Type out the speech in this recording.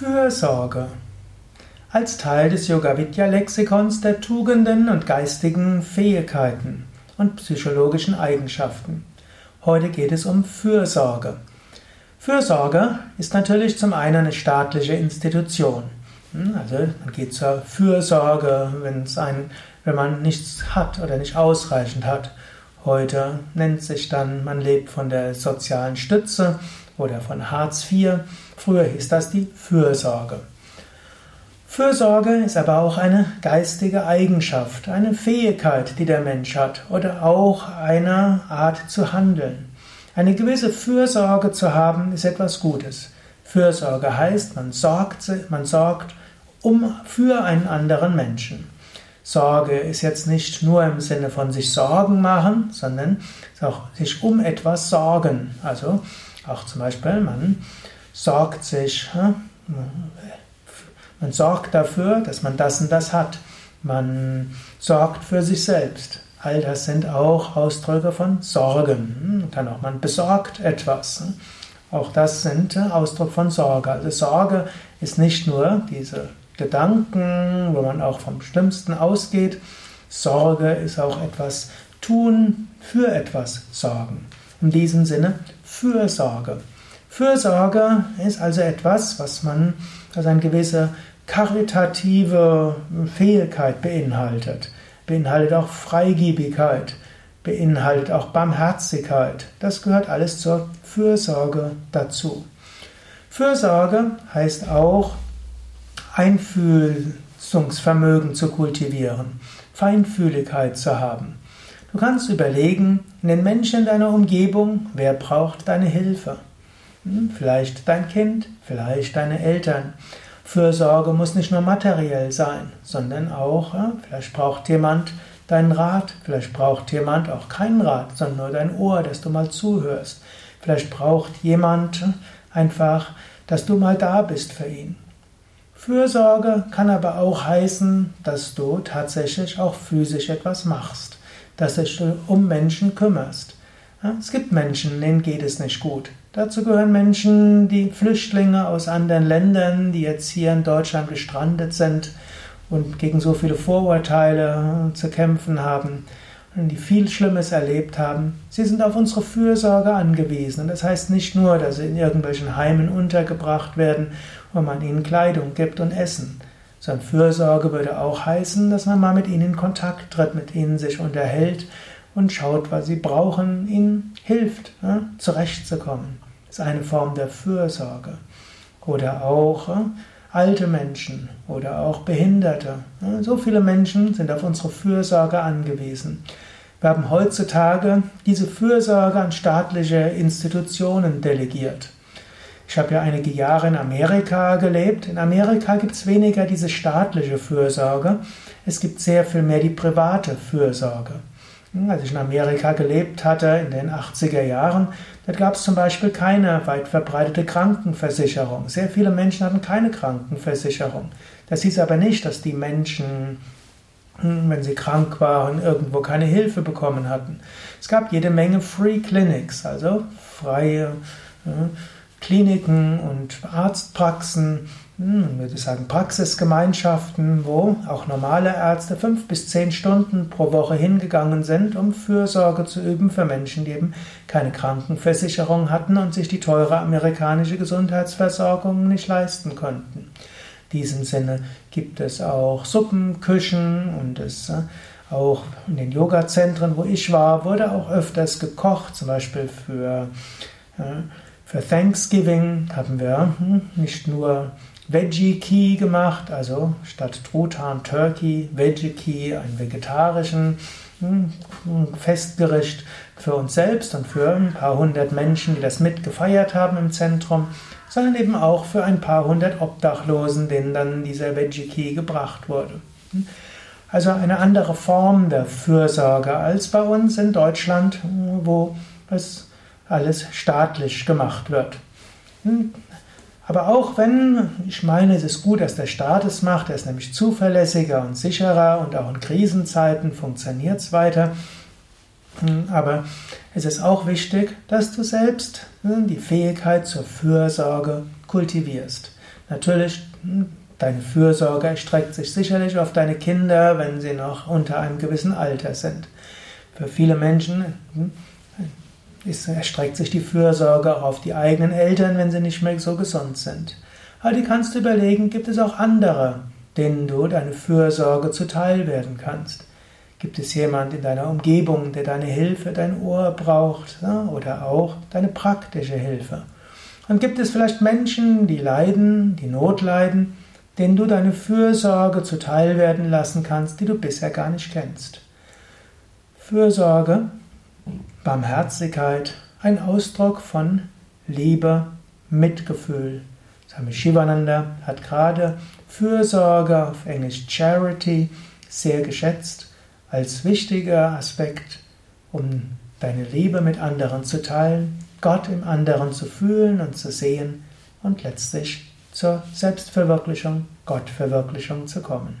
Fürsorge. Als Teil des Yoga Vidya Lexikons der Tugenden und geistigen Fähigkeiten und psychologischen Eigenschaften. Heute geht es um Fürsorge. Fürsorge ist natürlich zum einen eine staatliche Institution. Hm, also man geht zur Fürsorge, wenn, es wenn man nichts hat oder nicht ausreichend hat. Heute nennt sich dann, man lebt von der sozialen Stütze oder von Hartz IV. Früher hieß das die Fürsorge. Fürsorge ist aber auch eine geistige Eigenschaft, eine Fähigkeit, die der Mensch hat oder auch eine Art zu handeln. Eine gewisse Fürsorge zu haben ist etwas Gutes. Fürsorge heißt, man sorgt, man sorgt um für einen anderen Menschen. Sorge ist jetzt nicht nur im Sinne von sich Sorgen machen, sondern auch sich um etwas sorgen. Also auch zum Beispiel, man sorgt sich, man sorgt dafür, dass man das und das hat. Man sorgt für sich selbst. All das sind auch Ausdrücke von Sorgen. Man kann auch man besorgt etwas. Auch das sind Ausdruck von Sorge. Also Sorge ist nicht nur diese Gedanken, wo man auch vom Schlimmsten ausgeht. Sorge ist auch etwas tun, für etwas sorgen. In diesem Sinne Fürsorge. Fürsorge ist also etwas, was man als eine gewisse karitative Fähigkeit beinhaltet. Beinhaltet auch Freigebigkeit, beinhaltet auch Barmherzigkeit. Das gehört alles zur Fürsorge dazu. Fürsorge heißt auch Einfühlungsvermögen zu kultivieren, Feinfühligkeit zu haben. Du kannst überlegen, in den Menschen in deiner Umgebung, wer braucht deine Hilfe? Hm, vielleicht dein Kind, vielleicht deine Eltern. Fürsorge muss nicht nur materiell sein, sondern auch, vielleicht braucht jemand deinen Rat, vielleicht braucht jemand auch keinen Rat, sondern nur dein Ohr, dass du mal zuhörst. Vielleicht braucht jemand einfach, dass du mal da bist für ihn. Fürsorge kann aber auch heißen, dass du tatsächlich auch physisch etwas machst, dass du dich um Menschen kümmerst. Es gibt Menschen, denen geht es nicht gut. Dazu gehören Menschen, die Flüchtlinge aus anderen Ländern, die jetzt hier in Deutschland gestrandet sind und gegen so viele Vorurteile zu kämpfen haben die viel Schlimmes erlebt haben. Sie sind auf unsere Fürsorge angewiesen. Und das heißt nicht nur, dass sie in irgendwelchen Heimen untergebracht werden, wo man ihnen Kleidung gibt und Essen. Sondern Fürsorge würde auch heißen, dass man mal mit ihnen in Kontakt tritt, mit ihnen sich unterhält und schaut, was sie brauchen, ihnen hilft, ja, zurechtzukommen. Das ist eine Form der Fürsorge. Oder auch alte Menschen oder auch Behinderte. So viele Menschen sind auf unsere Fürsorge angewiesen. Wir haben heutzutage diese Fürsorge an staatliche Institutionen delegiert. Ich habe ja einige Jahre in Amerika gelebt. In Amerika gibt es weniger diese staatliche Fürsorge. Es gibt sehr viel mehr die private Fürsorge. Als ich in Amerika gelebt hatte in den 80er Jahren, da gab es zum Beispiel keine weit verbreitete Krankenversicherung. Sehr viele Menschen hatten keine Krankenversicherung. Das hieß aber nicht, dass die Menschen, hm, wenn sie krank waren, irgendwo keine Hilfe bekommen hatten. Es gab jede Menge Free Clinics, also freie Kliniken und Arztpraxen, hm, würde sagen, Praxisgemeinschaften, wo auch normale Ärzte fünf bis zehn Stunden pro Woche hingegangen sind, um Fürsorge zu üben für Menschen, die eben keine Krankenversicherung hatten und sich die teure amerikanische Gesundheitsversorgung nicht leisten konnten. In diesem Sinne gibt es auch Suppenküchen und es äh, auch in den Yoga-Zentren, wo ich war, wurde auch öfters gekocht, zum Beispiel für, äh, für Thanksgiving haben wir hm, nicht nur Veggie Key gemacht, also statt Truthahn Turkey, Veggie Key, ein vegetarischen hm, Festgericht für uns selbst und für ein paar hundert Menschen, die das mitgefeiert haben im Zentrum, sondern eben auch für ein paar hundert Obdachlosen, denen dann dieser Veggie Key gebracht wurde. Also eine andere Form der Fürsorge als bei uns in Deutschland, wo es alles staatlich gemacht wird. Hm, aber auch wenn, ich meine, es ist gut, dass der Staat es macht, er ist nämlich zuverlässiger und sicherer und auch in Krisenzeiten funktioniert es weiter. Hm, aber es ist auch wichtig, dass du selbst hm, die Fähigkeit zur Fürsorge kultivierst. Natürlich, deine Fürsorge erstreckt sich sicherlich auf deine Kinder, wenn sie noch unter einem gewissen Alter sind. Für viele Menschen ist, erstreckt sich die Fürsorge auch auf die eigenen Eltern, wenn sie nicht mehr so gesund sind. Aber die kannst du überlegen, gibt es auch andere, denen du deine Fürsorge zuteil werden kannst. Gibt es jemand in deiner Umgebung, der deine Hilfe, dein Ohr braucht oder auch deine praktische Hilfe? Und gibt es vielleicht Menschen, die leiden, die Not leiden, denen du deine Fürsorge zuteil werden lassen kannst, die du bisher gar nicht kennst? Fürsorge Barmherzigkeit, ein Ausdruck von Liebe, Mitgefühl. Swami Shivananda hat gerade Fürsorge auf Englisch Charity sehr geschätzt als wichtiger Aspekt, um deine Liebe mit anderen zu teilen, Gott im anderen zu fühlen und zu sehen und letztlich zur Selbstverwirklichung, Gottverwirklichung zu kommen.